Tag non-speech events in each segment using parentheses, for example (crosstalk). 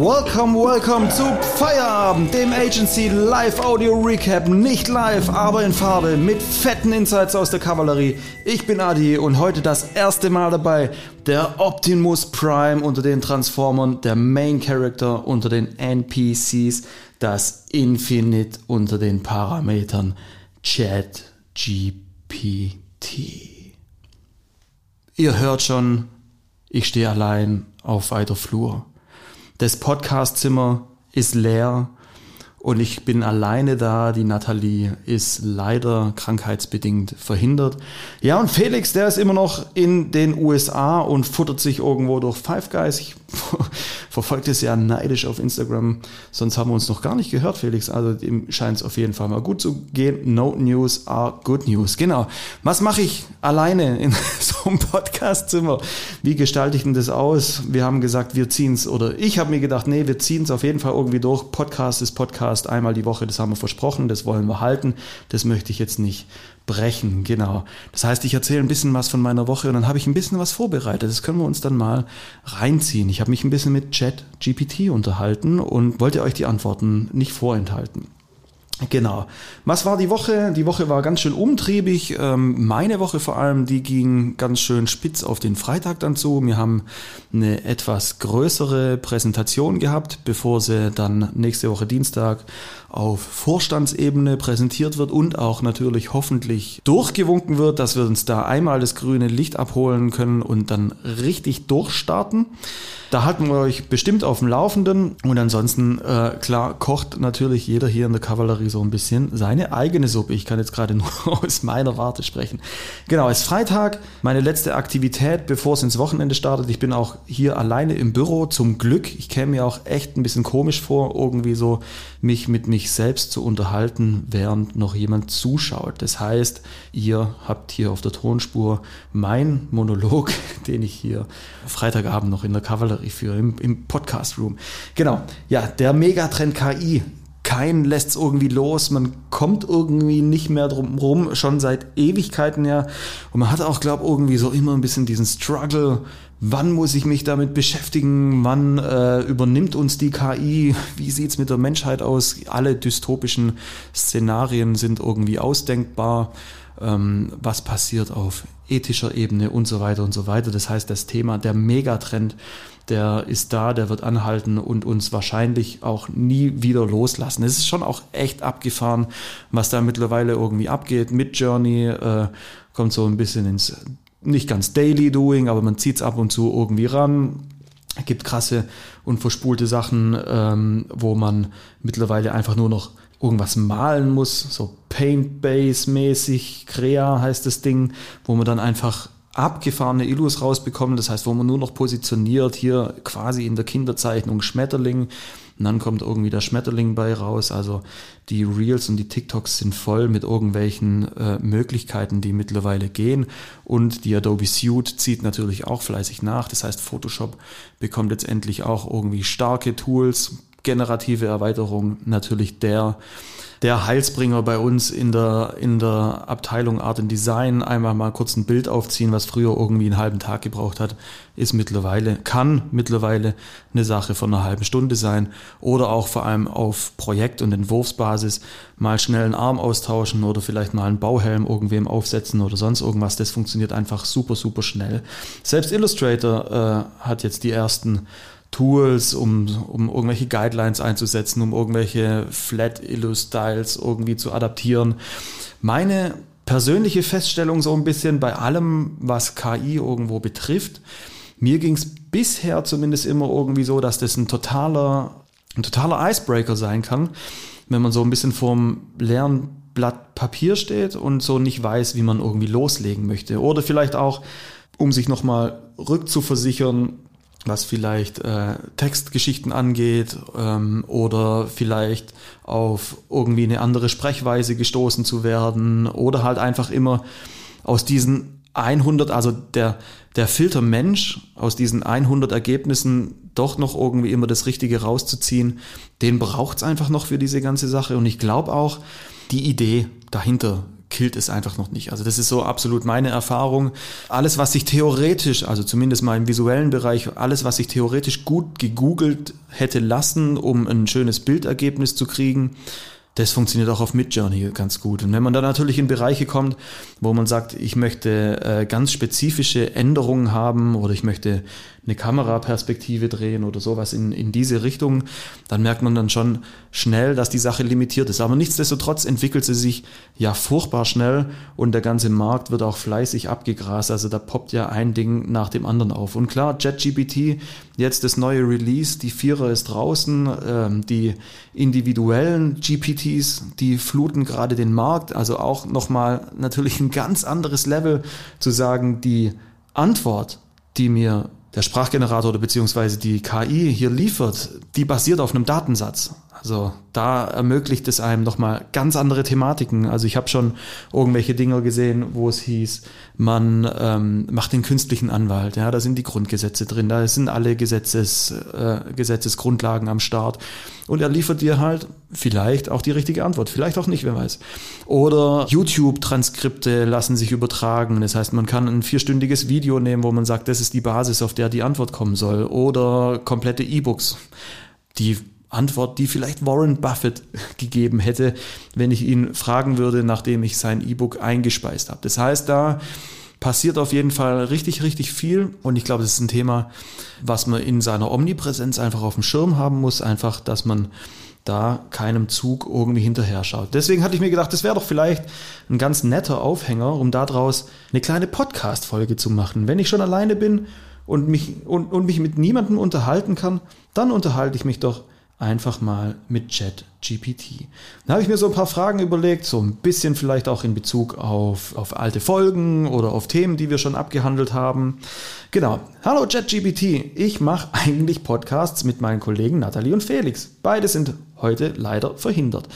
Welcome, welcome zu Feierabend, dem Agency Live Audio Recap. Nicht live, aber in Farbe, mit fetten Insights aus der Kavallerie. Ich bin Adi und heute das erste Mal dabei. Der Optimus Prime unter den Transformern, der Main Character unter den NPCs, das Infinite unter den Parametern. Chat GPT. Ihr hört schon, ich stehe allein auf weiter Flur. Das Podcastzimmer ist leer und ich bin alleine da. Die Nathalie ist leider krankheitsbedingt verhindert. Ja, und Felix, der ist immer noch in den USA und futtert sich irgendwo durch Five Guys. Ich (laughs) verfolgt es ja neidisch auf Instagram. Sonst haben wir uns noch gar nicht gehört, Felix. Also dem scheint es auf jeden Fall mal gut zu gehen. No News are good news. Genau. Was mache ich alleine in (laughs) so einem Podcastzimmer? Wie gestalte ich denn das aus? Wir haben gesagt, wir ziehen es. Oder ich habe mir gedacht, nee, wir ziehen es auf jeden Fall irgendwie durch. Podcast ist Podcast einmal die Woche. Das haben wir versprochen. Das wollen wir halten. Das möchte ich jetzt nicht brechen, genau. Das heißt, ich erzähle ein bisschen was von meiner Woche und dann habe ich ein bisschen was vorbereitet. Das können wir uns dann mal reinziehen. Ich habe mich ein bisschen mit Chat GPT unterhalten und wollte euch die Antworten nicht vorenthalten. Genau. Was war die Woche? Die Woche war ganz schön umtriebig. Ähm, meine Woche vor allem, die ging ganz schön spitz auf den Freitag dann zu. Wir haben eine etwas größere Präsentation gehabt, bevor sie dann nächste Woche Dienstag auf Vorstandsebene präsentiert wird und auch natürlich hoffentlich durchgewunken wird, dass wir uns da einmal das grüne Licht abholen können und dann richtig durchstarten. Da halten wir euch bestimmt auf dem Laufenden und ansonsten, äh, klar, kocht natürlich jeder hier in der Kavallerie so ein bisschen seine eigene Suppe. Ich kann jetzt gerade (laughs) nur aus meiner Warte sprechen. Genau, es ist Freitag, meine letzte Aktivität, bevor es ins Wochenende startet. Ich bin auch hier alleine im Büro, zum Glück. Ich käme mir auch echt ein bisschen komisch vor, irgendwie so mich mit mich selbst zu unterhalten, während noch jemand zuschaut. Das heißt, ihr habt hier auf der Tonspur mein Monolog, (laughs) den ich hier Freitagabend noch in der Kavallerie führe, im, im Podcast Room. Genau, ja, der Megatrend KI. Kein lässt es irgendwie los, man kommt irgendwie nicht mehr drum rum, schon seit Ewigkeiten ja. Und man hat auch, glaube ich, irgendwie so immer ein bisschen diesen Struggle, wann muss ich mich damit beschäftigen, wann äh, übernimmt uns die KI, wie sieht's mit der Menschheit aus, alle dystopischen Szenarien sind irgendwie ausdenkbar, ähm, was passiert auf ethischer Ebene und so weiter und so weiter. Das heißt, das Thema, der Megatrend, der ist da, der wird anhalten und uns wahrscheinlich auch nie wieder loslassen. Es ist schon auch echt abgefahren, was da mittlerweile irgendwie abgeht. Mit Journey äh, kommt so ein bisschen ins nicht ganz Daily Doing, aber man zieht es ab und zu irgendwie ran. Es gibt krasse und verspulte Sachen, ähm, wo man mittlerweile einfach nur noch irgendwas malen muss, so Paint-Base-mäßig, Crea heißt das Ding, wo man dann einfach abgefahrene Illus rausbekommt, das heißt, wo man nur noch positioniert, hier quasi in der Kinderzeichnung Schmetterling und dann kommt irgendwie der Schmetterling bei raus. Also die Reels und die TikToks sind voll mit irgendwelchen äh, Möglichkeiten, die mittlerweile gehen. Und die Adobe Suite zieht natürlich auch fleißig nach. Das heißt, Photoshop bekommt jetzt endlich auch irgendwie starke Tools, generative Erweiterung natürlich der der Heilsbringer bei uns in der, in der Abteilung Art and Design. Einmal mal kurz ein Bild aufziehen, was früher irgendwie einen halben Tag gebraucht hat, ist mittlerweile, kann mittlerweile eine Sache von einer halben Stunde sein. Oder auch vor allem auf Projekt- und Entwurfsbasis mal schnell einen Arm austauschen oder vielleicht mal einen Bauhelm irgendwem aufsetzen oder sonst irgendwas. Das funktioniert einfach super, super schnell. Selbst Illustrator äh, hat jetzt die ersten Tools, um, um irgendwelche Guidelines einzusetzen, um irgendwelche Flat Illu-Styles irgendwie zu adaptieren. Meine persönliche Feststellung so ein bisschen bei allem, was KI irgendwo betrifft, mir ging es bisher zumindest immer irgendwie so, dass das ein totaler, ein totaler Icebreaker sein kann, wenn man so ein bisschen vorm leeren Blatt Papier steht und so nicht weiß, wie man irgendwie loslegen möchte. Oder vielleicht auch, um sich nochmal rückzuversichern, was vielleicht äh, Textgeschichten angeht ähm, oder vielleicht auf irgendwie eine andere Sprechweise gestoßen zu werden oder halt einfach immer aus diesen 100, also der, der Filter Mensch, aus diesen 100 Ergebnissen doch noch irgendwie immer das Richtige rauszuziehen, den braucht es einfach noch für diese ganze Sache. Und ich glaube auch, die Idee dahinter killt es einfach noch nicht. Also das ist so absolut meine Erfahrung. Alles, was sich theoretisch, also zumindest mal im visuellen Bereich, alles, was sich theoretisch gut gegoogelt hätte lassen, um ein schönes Bildergebnis zu kriegen, das funktioniert auch auf Midjourney ganz gut. Und wenn man dann natürlich in Bereiche kommt, wo man sagt, ich möchte äh, ganz spezifische Änderungen haben oder ich möchte eine Kameraperspektive drehen oder sowas in, in diese Richtung, dann merkt man dann schon schnell, dass die Sache limitiert ist. Aber nichtsdestotrotz entwickelt sie sich ja furchtbar schnell und der ganze Markt wird auch fleißig abgegrast. Also da poppt ja ein Ding nach dem anderen auf. Und klar, JetGPT, jetzt das neue Release, die Vierer ist draußen, ähm, die individuellen GPTs, die fluten gerade den Markt. Also auch nochmal natürlich ein ganz anderes Level zu sagen, die Antwort, die mir der Sprachgenerator oder beziehungsweise die KI hier liefert, die basiert auf einem Datensatz. Also da ermöglicht es einem nochmal ganz andere Thematiken. Also ich habe schon irgendwelche Dinge gesehen, wo es hieß, man ähm, macht den künstlichen Anwalt. Ja, da sind die Grundgesetze drin, da sind alle Gesetzes, äh, Gesetzesgrundlagen am Start. Und er liefert dir halt vielleicht auch die richtige Antwort, vielleicht auch nicht, wer weiß. Oder YouTube-Transkripte lassen sich übertragen. Das heißt, man kann ein vierstündiges Video nehmen, wo man sagt, das ist die Basis, auf der die Antwort kommen soll. Oder komplette E-Books, die Antwort, die vielleicht Warren Buffett gegeben hätte, wenn ich ihn fragen würde, nachdem ich sein E-Book eingespeist habe. Das heißt, da passiert auf jeden Fall richtig, richtig viel. Und ich glaube, das ist ein Thema, was man in seiner Omnipräsenz einfach auf dem Schirm haben muss. Einfach, dass man da keinem Zug irgendwie hinterher schaut. Deswegen hatte ich mir gedacht, das wäre doch vielleicht ein ganz netter Aufhänger, um daraus eine kleine Podcast-Folge zu machen. Wenn ich schon alleine bin und mich, und, und mich mit niemandem unterhalten kann, dann unterhalte ich mich doch einfach mal mit Chat GPT. Da habe ich mir so ein paar Fragen überlegt, so ein bisschen vielleicht auch in Bezug auf, auf alte Folgen oder auf Themen, die wir schon abgehandelt haben. Genau. Hallo Chat GPT. Ich mache eigentlich Podcasts mit meinen Kollegen Nathalie und Felix. Beide sind heute leider verhindert.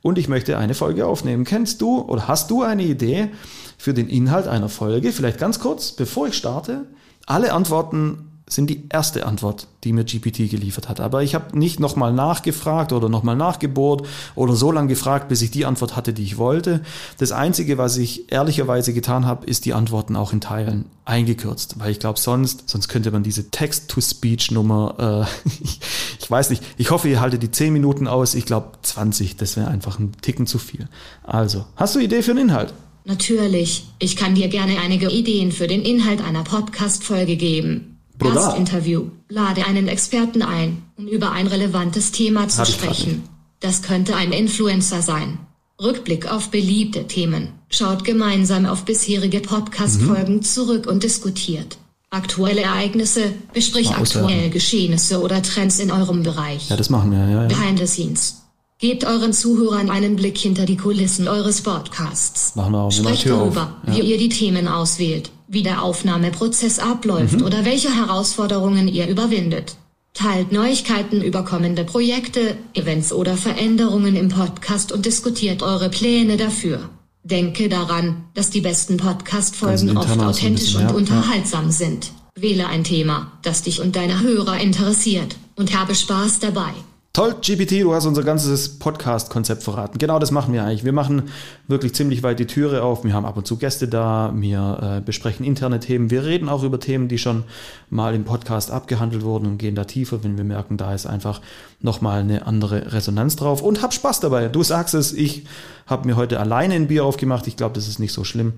Und ich möchte eine Folge aufnehmen. Kennst du oder hast du eine Idee für den Inhalt einer Folge? Vielleicht ganz kurz, bevor ich starte. Alle Antworten sind die erste Antwort, die mir GPT geliefert hat. Aber ich habe nicht nochmal nachgefragt oder nochmal nachgebohrt oder so lange gefragt, bis ich die Antwort hatte, die ich wollte. Das Einzige, was ich ehrlicherweise getan habe, ist die Antworten auch in Teilen eingekürzt, weil ich glaube, sonst, sonst könnte man diese Text-to-Speech-Nummer, äh, ich, (laughs) ich weiß nicht, ich hoffe, ihr haltet die 10 Minuten aus. Ich glaube, 20, das wäre einfach ein Ticken zu viel. Also, hast du Idee für einen Inhalt? Natürlich, ich kann dir gerne einige Ideen für den Inhalt einer Podcast-Folge geben. Erstinterview. Lade einen Experten ein, um über ein relevantes Thema zu sprechen. Das könnte ein Influencer sein. Rückblick auf beliebte Themen. Schaut gemeinsam auf bisherige Podcast-Folgen mhm. zurück und diskutiert. Aktuelle Ereignisse, besprich aktuelle Geschehnisse oder Trends in eurem Bereich. Ja, das machen wir, ja, ja. Behind the scenes. Gebt euren Zuhörern einen Blick hinter die Kulissen eures Podcasts. Machen wir auch. Sprecht darüber, ja. wie ihr die Themen auswählt wie der Aufnahmeprozess abläuft mhm. oder welche Herausforderungen ihr überwindet. Teilt Neuigkeiten über kommende Projekte, Events oder Veränderungen im Podcast und diskutiert eure Pläne dafür. Denke daran, dass die besten Podcast-Folgen oft authentisch bisschen, und unterhaltsam sind. Wähle ein Thema, das dich und deine Hörer interessiert, und habe Spaß dabei. Toll, GPT, du hast unser ganzes Podcast-Konzept verraten. Genau das machen wir eigentlich. Wir machen wirklich ziemlich weit die Türe auf. Wir haben ab und zu Gäste da. Wir äh, besprechen interne Themen. Wir reden auch über Themen, die schon mal im Podcast abgehandelt wurden und gehen da tiefer, wenn wir merken, da ist einfach nochmal eine andere Resonanz drauf. Und hab Spaß dabei. Du sagst es, ich habe mir heute alleine ein Bier aufgemacht. Ich glaube, das ist nicht so schlimm.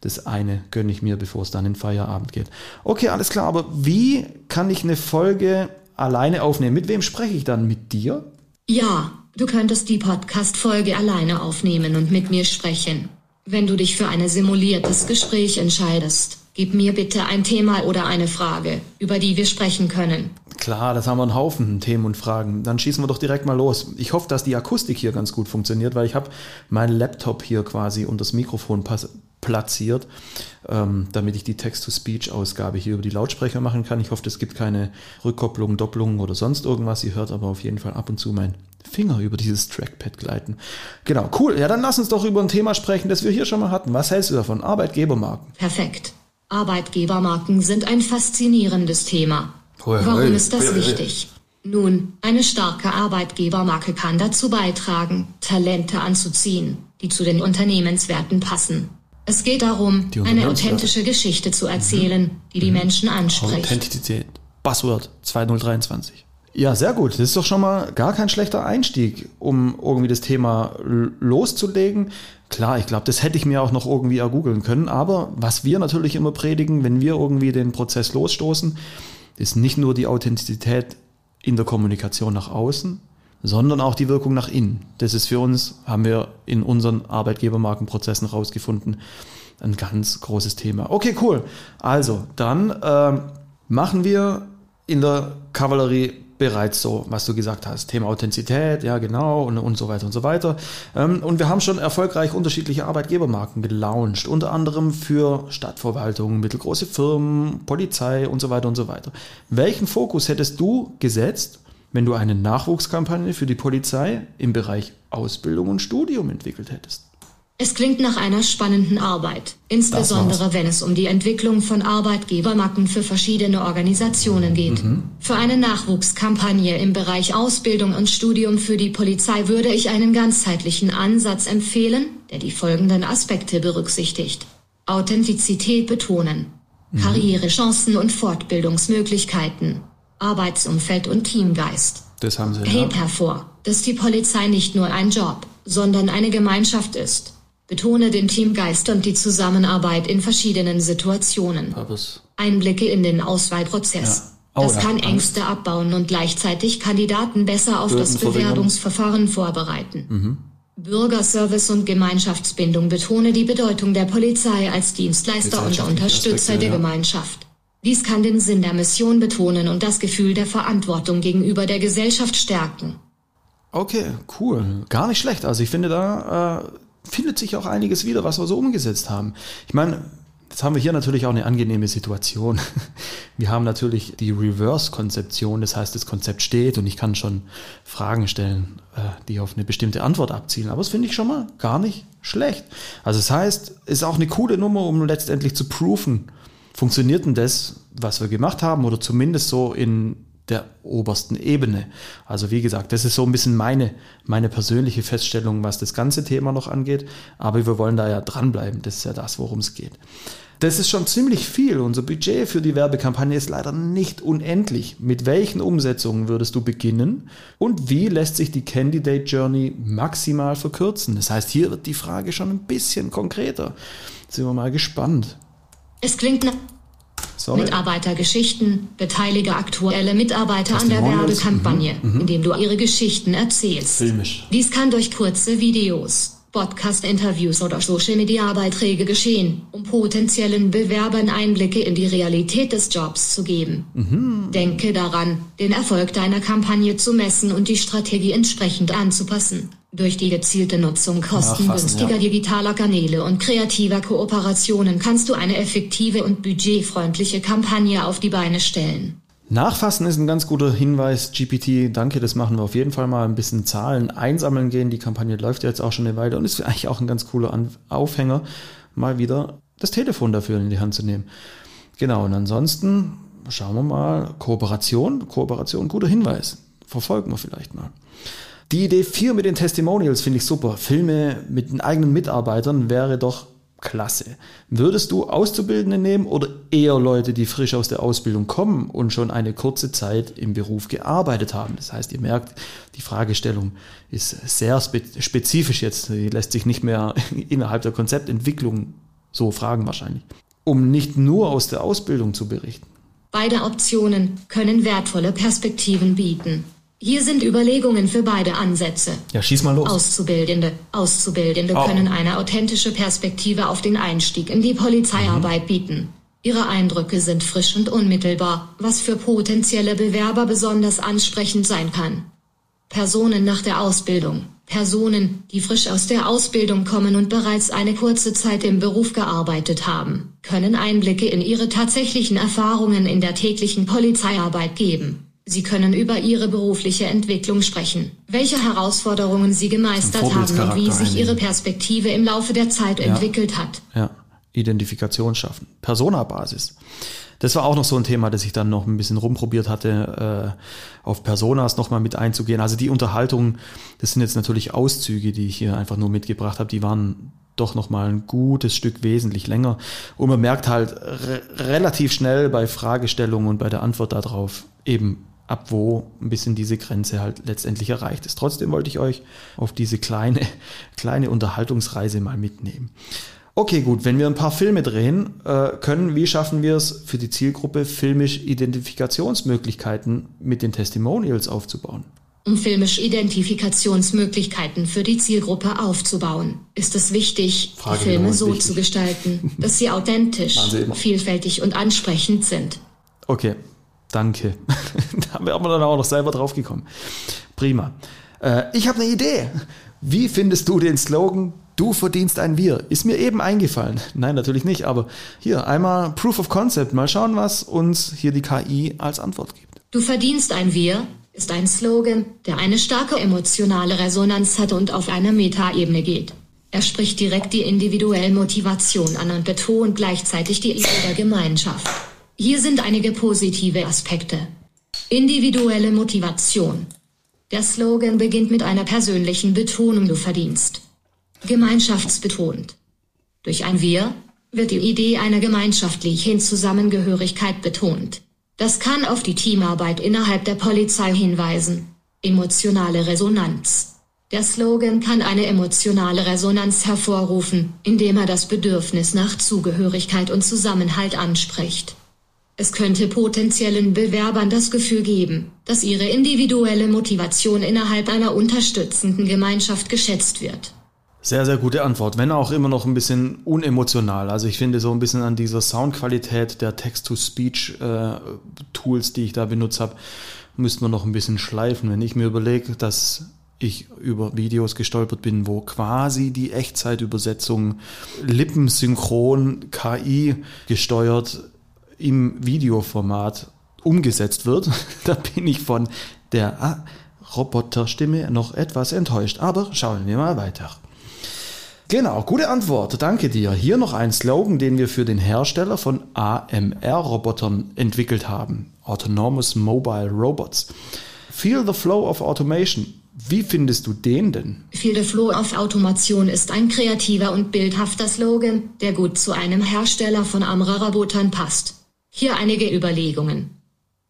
Das eine gönne ich mir, bevor es dann in Feierabend geht. Okay, alles klar. Aber wie kann ich eine Folge alleine aufnehmen. Mit wem spreche ich dann? Mit dir? Ja, du könntest die Podcast-Folge alleine aufnehmen und mit mir sprechen. Wenn du dich für ein simuliertes Gespräch entscheidest, gib mir bitte ein Thema oder eine Frage, über die wir sprechen können. Klar, das haben wir einen Haufen Themen und Fragen. Dann schießen wir doch direkt mal los. Ich hoffe, dass die Akustik hier ganz gut funktioniert, weil ich habe meinen Laptop hier quasi unter das Mikrofon platziert, ähm, damit ich die Text-to-Speech-Ausgabe hier über die Lautsprecher machen kann. Ich hoffe, es gibt keine Rückkopplungen, Doppelungen oder sonst irgendwas. Ihr hört aber auf jeden Fall ab und zu meinen Finger über dieses Trackpad gleiten. Genau, cool. Ja, dann lass uns doch über ein Thema sprechen, das wir hier schon mal hatten. Was hältst du davon? Arbeitgebermarken. Perfekt. Arbeitgebermarken sind ein faszinierendes Thema. Hoi, Warum hoi, ist das hoi, wichtig? Nun, eine starke Arbeitgebermarke kann dazu beitragen, Talente anzuziehen, die zu den Unternehmenswerten passen. Es geht darum, eine authentische Geschichte zu erzählen, mhm. die die Menschen anspricht. Authentizität. Buzzword 2023. Ja, sehr gut. Das ist doch schon mal gar kein schlechter Einstieg, um irgendwie das Thema loszulegen. Klar, ich glaube, das hätte ich mir auch noch irgendwie ergoogeln können. Aber was wir natürlich immer predigen, wenn wir irgendwie den Prozess losstoßen, ist nicht nur die Authentizität in der Kommunikation nach außen, sondern auch die Wirkung nach innen. Das ist für uns, haben wir in unseren Arbeitgebermarkenprozessen rausgefunden, ein ganz großes Thema. Okay, cool. Also, dann äh, machen wir in der Kavallerie bereits so, was du gesagt hast. Thema Authentizität, ja genau, und, und so weiter und so weiter. Ähm, und wir haben schon erfolgreich unterschiedliche Arbeitgebermarken gelauncht, unter anderem für Stadtverwaltungen, mittelgroße Firmen, Polizei und so weiter und so weiter. Welchen Fokus hättest du gesetzt, wenn du eine Nachwuchskampagne für die Polizei im Bereich Ausbildung und Studium entwickelt hättest? Es klingt nach einer spannenden Arbeit, insbesondere wenn es um die Entwicklung von Arbeitgebermarken für verschiedene Organisationen geht. Mhm. Für eine Nachwuchskampagne im Bereich Ausbildung und Studium für die Polizei würde ich einen ganzheitlichen Ansatz empfehlen, der die folgenden Aspekte berücksichtigt. Authentizität betonen, mhm. Karrierechancen und Fortbildungsmöglichkeiten, Arbeitsumfeld und Teamgeist. Das haben Sie. Hebt ja. hervor, dass die Polizei nicht nur ein Job, sondern eine Gemeinschaft ist. Betone den Teamgeist und die Zusammenarbeit in verschiedenen Situationen. Purpose. Einblicke in den Auswahlprozess. Ja. Oh, das kann Ängste abbauen und gleichzeitig Kandidaten besser auf das Bewerbungsverfahren vorbereiten. Mhm. Bürgerservice und Gemeinschaftsbindung betone die Bedeutung der Polizei als Dienstleister und Unterstützer der ja. Gemeinschaft. Dies kann den Sinn der Mission betonen und das Gefühl der Verantwortung gegenüber der Gesellschaft stärken. Okay, cool. Gar nicht schlecht. Also ich finde da äh, findet sich auch einiges wieder, was wir so umgesetzt haben. Ich meine, Jetzt haben wir hier natürlich auch eine angenehme Situation. (laughs) Wir haben natürlich die Reverse-Konzeption, das heißt, das Konzept steht und ich kann schon Fragen stellen, äh, die auf eine bestimmte Antwort abzielen. Aber das finde ich schon mal gar nicht schlecht. Also das heißt, ist auch eine coole Nummer, um letztendlich zu proven, funktioniert denn das, was wir gemacht haben oder zumindest so in der obersten Ebene. Also wie gesagt, das ist so ein bisschen meine, meine persönliche Feststellung, was das ganze Thema noch angeht. Aber wir wollen da ja dranbleiben. Das ist ja das, worum es geht. Das ist schon ziemlich viel. Unser Budget für die Werbekampagne ist leider nicht unendlich. Mit welchen Umsetzungen würdest du beginnen? Und wie lässt sich die Candidate Journey maximal verkürzen? Das heißt, hier wird die Frage schon ein bisschen konkreter. Sind wir mal gespannt. Es klingt nach Sorry. Mitarbeitergeschichten. Beteilige aktuelle Mitarbeiter an der Werbekampagne, mhm. mhm. indem du ihre Geschichten erzählst. Filmisch. Dies kann durch kurze Videos, Podcast-Interviews oder Social-Media-Beiträge geschehen, um potenziellen Bewerbern Einblicke in die Realität des Jobs zu geben. Mhm. Denke daran, den Erfolg deiner Kampagne zu messen und die Strategie entsprechend anzupassen. Durch die gezielte Nutzung kostengünstiger ja. digitaler Kanäle und kreativer Kooperationen kannst du eine effektive und budgetfreundliche Kampagne auf die Beine stellen. Nachfassen ist ein ganz guter Hinweis, GPT. Danke, das machen wir auf jeden Fall mal. Ein bisschen Zahlen einsammeln gehen. Die Kampagne läuft jetzt auch schon eine Weile und ist eigentlich auch ein ganz cooler Aufhänger, mal wieder das Telefon dafür in die Hand zu nehmen. Genau, und ansonsten schauen wir mal. Kooperation, Kooperation, guter Hinweis. Verfolgen wir vielleicht mal. Die Idee 4 mit den Testimonials finde ich super. Filme mit den eigenen Mitarbeitern wäre doch klasse. Würdest du Auszubildende nehmen oder eher Leute, die frisch aus der Ausbildung kommen und schon eine kurze Zeit im Beruf gearbeitet haben? Das heißt, ihr merkt, die Fragestellung ist sehr spezifisch jetzt. Die lässt sich nicht mehr (laughs) innerhalb der Konzeptentwicklung so fragen wahrscheinlich. Um nicht nur aus der Ausbildung zu berichten. Beide Optionen können wertvolle Perspektiven bieten. Hier sind Überlegungen für beide Ansätze. Ja, schieß mal los. Auszubildende. Auszubildende oh. können eine authentische Perspektive auf den Einstieg in die Polizeiarbeit mhm. bieten. Ihre Eindrücke sind frisch und unmittelbar, was für potenzielle Bewerber besonders ansprechend sein kann. Personen nach der Ausbildung. Personen, die frisch aus der Ausbildung kommen und bereits eine kurze Zeit im Beruf gearbeitet haben, können Einblicke in ihre tatsächlichen Erfahrungen in der täglichen Polizeiarbeit geben. Sie können über Ihre berufliche Entwicklung sprechen, welche Herausforderungen Sie gemeistert haben und wie sich Ihre Perspektive im Laufe der Zeit ja. entwickelt hat. Ja. Identifikation schaffen. Persona-Basis. Das war auch noch so ein Thema, das ich dann noch ein bisschen rumprobiert hatte, äh, auf Personas nochmal mit einzugehen. Also die Unterhaltung, das sind jetzt natürlich Auszüge, die ich hier einfach nur mitgebracht habe, die waren doch nochmal ein gutes Stück wesentlich länger. Und man merkt halt re relativ schnell bei Fragestellungen und bei der Antwort darauf eben ab wo ein bisschen diese Grenze halt letztendlich erreicht ist. Trotzdem wollte ich euch auf diese kleine, (laughs) kleine Unterhaltungsreise mal mitnehmen. Okay, gut, wenn wir ein paar Filme drehen äh, können, wie schaffen wir es für die Zielgruppe, filmisch Identifikationsmöglichkeiten mit den Testimonials aufzubauen? Um filmisch Identifikationsmöglichkeiten für die Zielgruppe aufzubauen, ist es wichtig, Frage die Filme so wichtig. zu gestalten, (laughs) dass sie authentisch, vielfältig und ansprechend sind. Okay, danke. (laughs) da wären wir dann auch noch selber drauf gekommen. Prima. Äh, ich habe eine Idee. Wie findest du den Slogan Du verdienst ein Wir. Ist mir eben eingefallen. Nein, natürlich nicht, aber hier einmal Proof of Concept. Mal schauen, was uns hier die KI als Antwort gibt. Du verdienst ein Wir ist ein Slogan, der eine starke emotionale Resonanz hat und auf einer Metaebene geht. Er spricht direkt die individuelle Motivation an und betont gleichzeitig die Idee der Gemeinschaft. Hier sind einige positive Aspekte. Individuelle Motivation. Der Slogan beginnt mit einer persönlichen Betonung Du verdienst gemeinschaftsbetont. Durch ein Wir wird die Idee einer gemeinschaftlichen Zusammengehörigkeit betont. Das kann auf die Teamarbeit innerhalb der Polizei hinweisen. Emotionale Resonanz. Der Slogan kann eine emotionale Resonanz hervorrufen, indem er das Bedürfnis nach Zugehörigkeit und Zusammenhalt anspricht. Es könnte potenziellen Bewerbern das Gefühl geben, dass ihre individuelle Motivation innerhalb einer unterstützenden Gemeinschaft geschätzt wird. Sehr, sehr gute Antwort, wenn auch immer noch ein bisschen unemotional. Also ich finde so ein bisschen an dieser Soundqualität der Text-to-Speech-Tools, die ich da benutzt habe, müssten wir noch ein bisschen schleifen. Wenn ich mir überlege, dass ich über Videos gestolpert bin, wo quasi die Echtzeitübersetzung lippensynchron KI gesteuert im Videoformat umgesetzt wird, (laughs) da bin ich von der ah, Roboterstimme noch etwas enttäuscht. Aber schauen wir mal weiter. Genau, gute Antwort. Danke dir. Hier noch ein Slogan, den wir für den Hersteller von AMR-Robotern entwickelt haben. Autonomous Mobile Robots. Feel the Flow of Automation. Wie findest du den denn? Feel the Flow of Automation ist ein kreativer und bildhafter Slogan, der gut zu einem Hersteller von AMR-Robotern passt. Hier einige Überlegungen.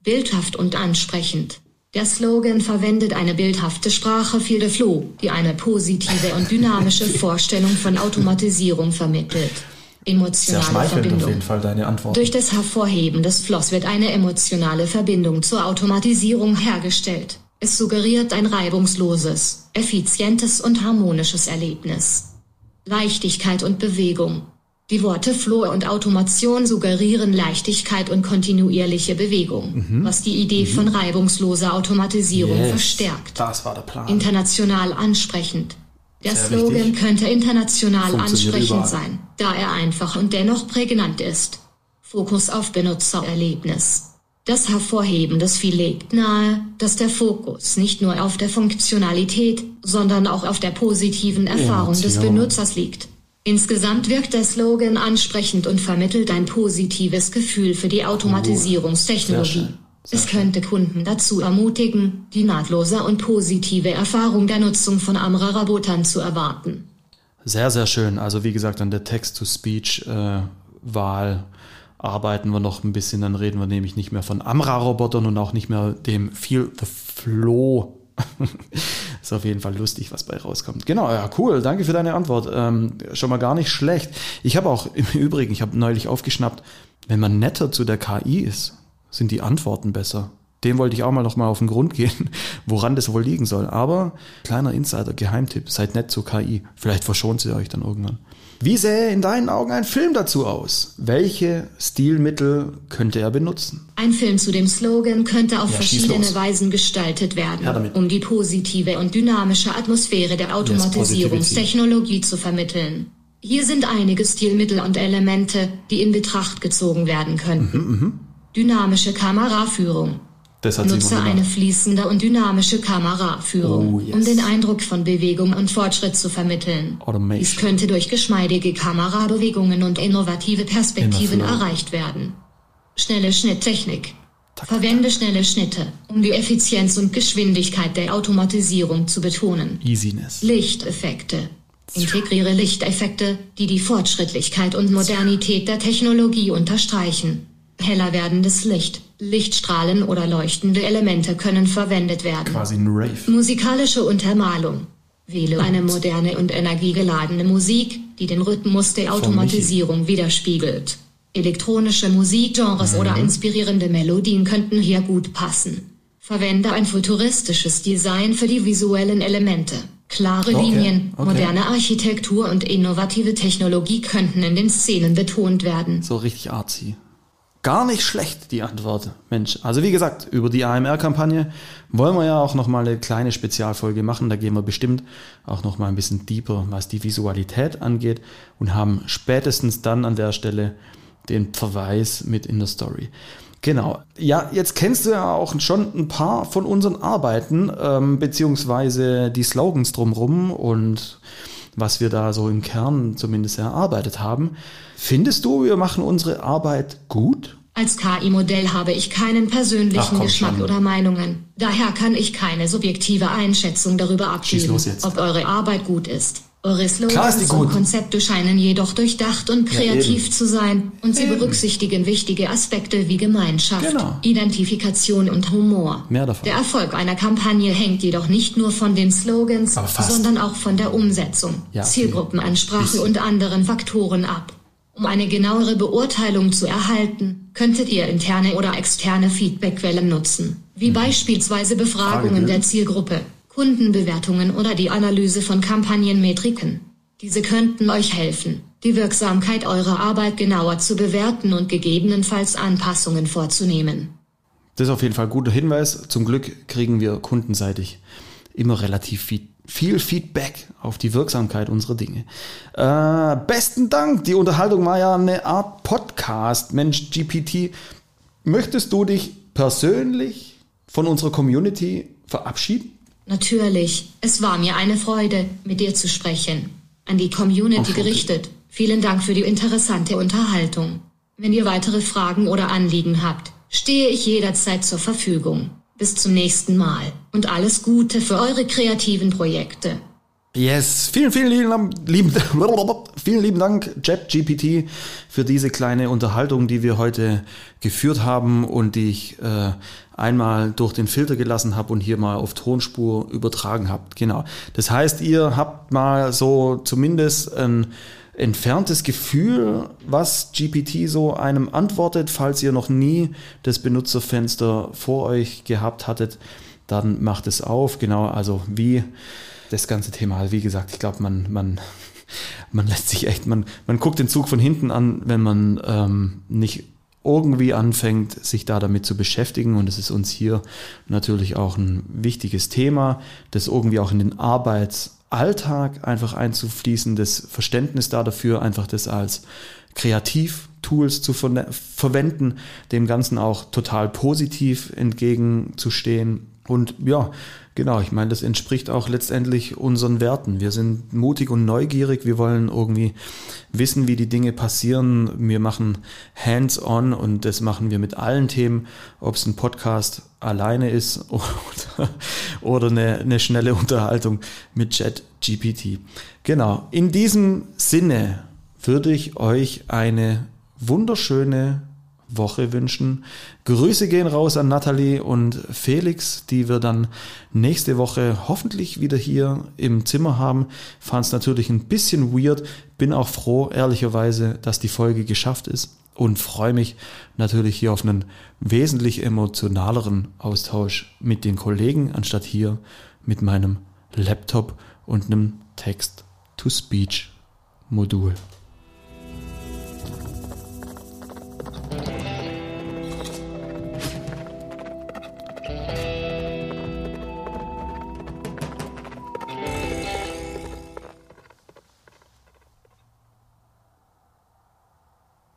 Bildhaft und ansprechend. Der Slogan verwendet eine bildhafte Sprache für the Flow, die eine positive und dynamische (laughs) Vorstellung von Automatisierung vermittelt. Emotionale Verbindung. auf jeden Fall deine Antwort. Durch das Hervorheben des Floss wird eine emotionale Verbindung zur Automatisierung hergestellt. Es suggeriert ein reibungsloses, effizientes und harmonisches Erlebnis. Leichtigkeit und Bewegung. Die Worte Flow und Automation suggerieren Leichtigkeit und kontinuierliche Bewegung, mhm. was die Idee mhm. von reibungsloser Automatisierung yes. verstärkt. Das war der Plan. International ansprechend. Der Sehr Slogan wichtig. könnte international ansprechend überall. sein, da er einfach und dennoch prägnant ist. Fokus auf Benutzererlebnis. Das Hervorheben des Vieh legt nahe, dass der Fokus nicht nur auf der Funktionalität, sondern auch auf der positiven Erfahrung Emotion. des Benutzers liegt. Insgesamt wirkt der Slogan ansprechend und vermittelt ein positives Gefühl für die Automatisierungstechnologie. es könnte Kunden dazu ermutigen, die nahtlose und positive Erfahrung der Nutzung von Amra-Robotern zu erwarten. Sehr, sehr schön. Also wie gesagt, an der Text-to-Speech-Wahl arbeiten wir noch ein bisschen. Dann reden wir nämlich nicht mehr von Amra-Robotern und auch nicht mehr dem Feel the Flow (laughs) ist auf jeden Fall lustig, was bei rauskommt. Genau, ja, cool. Danke für deine Antwort. Ähm, schon mal gar nicht schlecht. Ich habe auch im Übrigen, ich habe neulich aufgeschnappt, wenn man netter zu der KI ist, sind die Antworten besser. Dem wollte ich auch mal noch mal auf den Grund gehen, (laughs) woran das wohl liegen soll. Aber kleiner Insider, Geheimtipp, seid nett zur KI. Vielleicht verschont sie euch dann irgendwann. Wie sähe in deinen Augen ein Film dazu aus? Welche Stilmittel könnte er benutzen? Ein Film zu dem Slogan könnte auf ja, verschiedene Weisen gestaltet werden, ja, um die positive und dynamische Atmosphäre der Automatisierungstechnologie zu vermitteln. Hier sind einige Stilmittel und Elemente, die in Betracht gezogen werden könnten. Mhm, mh. Dynamische Kameraführung. Nutze eine fließende und dynamische Kameraführung, oh, yes. um den Eindruck von Bewegung und Fortschritt zu vermitteln. Automation. Dies könnte durch geschmeidige Kamerabewegungen und innovative Perspektiven erreicht werden. Schnelle Schnitttechnik. Verwende schnelle Schnitte, um die Effizienz und Geschwindigkeit der Automatisierung zu betonen. Easiness. Lichteffekte. Integriere Lichteffekte, die die Fortschrittlichkeit und Modernität der Technologie unterstreichen. Heller werdendes Licht, Lichtstrahlen oder leuchtende Elemente können verwendet werden. Quasi ein Rave. Musikalische Untermalung. Wähle eine moderne und energiegeladene Musik, die den Rhythmus der Automatisierung widerspiegelt. Elektronische Musikgenres mhm. oder inspirierende Melodien könnten hier gut passen. Verwende ein futuristisches Design für die visuellen Elemente. Klare okay. Linien, okay. moderne Architektur und innovative Technologie könnten in den Szenen betont werden. So richtig artsy. Gar nicht schlecht, die Antwort. Mensch, also wie gesagt, über die AMR-Kampagne wollen wir ja auch nochmal eine kleine Spezialfolge machen. Da gehen wir bestimmt auch nochmal ein bisschen deeper, was die Visualität angeht und haben spätestens dann an der Stelle den Verweis mit in der Story. Genau. Ja, jetzt kennst du ja auch schon ein paar von unseren Arbeiten, ähm, beziehungsweise die Slogans drumrum und was wir da so im Kern zumindest erarbeitet haben. Findest du, wir machen unsere Arbeit gut? Als KI-Modell habe ich keinen persönlichen Ach, Geschmack schon. oder Meinungen. Daher kann ich keine subjektive Einschätzung darüber abgeben, ob eure Arbeit gut ist. Eure Slogans und Konzepte scheinen jedoch durchdacht und kreativ ja, zu sein und sie eben. berücksichtigen wichtige Aspekte wie Gemeinschaft, genau. Identifikation und Humor. Der Erfolg einer Kampagne hängt jedoch nicht nur von den Slogans, sondern auch von der Umsetzung, ja, Zielgruppenansprache und anderen Faktoren ab. Um eine genauere Beurteilung zu erhalten, könntet ihr interne oder externe Feedbackquellen nutzen, wie mhm. beispielsweise Befragungen der Zielgruppe, Kundenbewertungen oder die Analyse von Kampagnenmetriken. Diese könnten euch helfen, die Wirksamkeit eurer Arbeit genauer zu bewerten und gegebenenfalls Anpassungen vorzunehmen. Das ist auf jeden Fall ein guter Hinweis. Zum Glück kriegen wir kundenseitig immer relativ viel, Feedback auf die Wirksamkeit unserer Dinge. Äh, besten Dank. Die Unterhaltung war ja eine Art Podcast. Mensch, GPT, möchtest du dich persönlich von unserer Community verabschieden? Natürlich, es war mir eine Freude, mit dir zu sprechen. An die Community gerichtet. Vielen Dank für die interessante Unterhaltung. Wenn ihr weitere Fragen oder Anliegen habt, stehe ich jederzeit zur Verfügung. Bis zum nächsten Mal und alles Gute für eure kreativen Projekte. Yes, vielen, vielen lieben, lieben, (laughs) vielen lieben Dank, JetGPT, für diese kleine Unterhaltung, die wir heute geführt haben und die ich äh, einmal durch den Filter gelassen habe und hier mal auf Tonspur übertragen habt. Genau. Das heißt, ihr habt mal so zumindest ein entferntes Gefühl, was GPT so einem antwortet, falls ihr noch nie das Benutzerfenster vor euch gehabt hattet, dann macht es auf. Genau, also wie das ganze Thema. Wie gesagt, ich glaube, man, man, man lässt sich echt, man, man guckt den Zug von hinten an, wenn man ähm, nicht irgendwie anfängt, sich da damit zu beschäftigen. Und es ist uns hier natürlich auch ein wichtiges Thema, das irgendwie auch in den Arbeitsalltag einfach einzufließen, das Verständnis da dafür, einfach das als Kreativtools zu ver verwenden, dem Ganzen auch total positiv entgegenzustehen. Und ja, Genau, ich meine, das entspricht auch letztendlich unseren Werten. Wir sind mutig und neugierig, wir wollen irgendwie wissen, wie die Dinge passieren. Wir machen hands-on und das machen wir mit allen Themen, ob es ein Podcast alleine ist oder, (laughs) oder eine, eine schnelle Unterhaltung mit Chat GPT. Genau, in diesem Sinne würde ich euch eine wunderschöne Woche wünschen. Grüße gehen raus an Nathalie und Felix, die wir dann nächste Woche hoffentlich wieder hier im Zimmer haben. Fand es natürlich ein bisschen weird, bin auch froh, ehrlicherweise, dass die Folge geschafft ist und freue mich natürlich hier auf einen wesentlich emotionaleren Austausch mit den Kollegen, anstatt hier mit meinem Laptop und einem Text-to-Speech-Modul.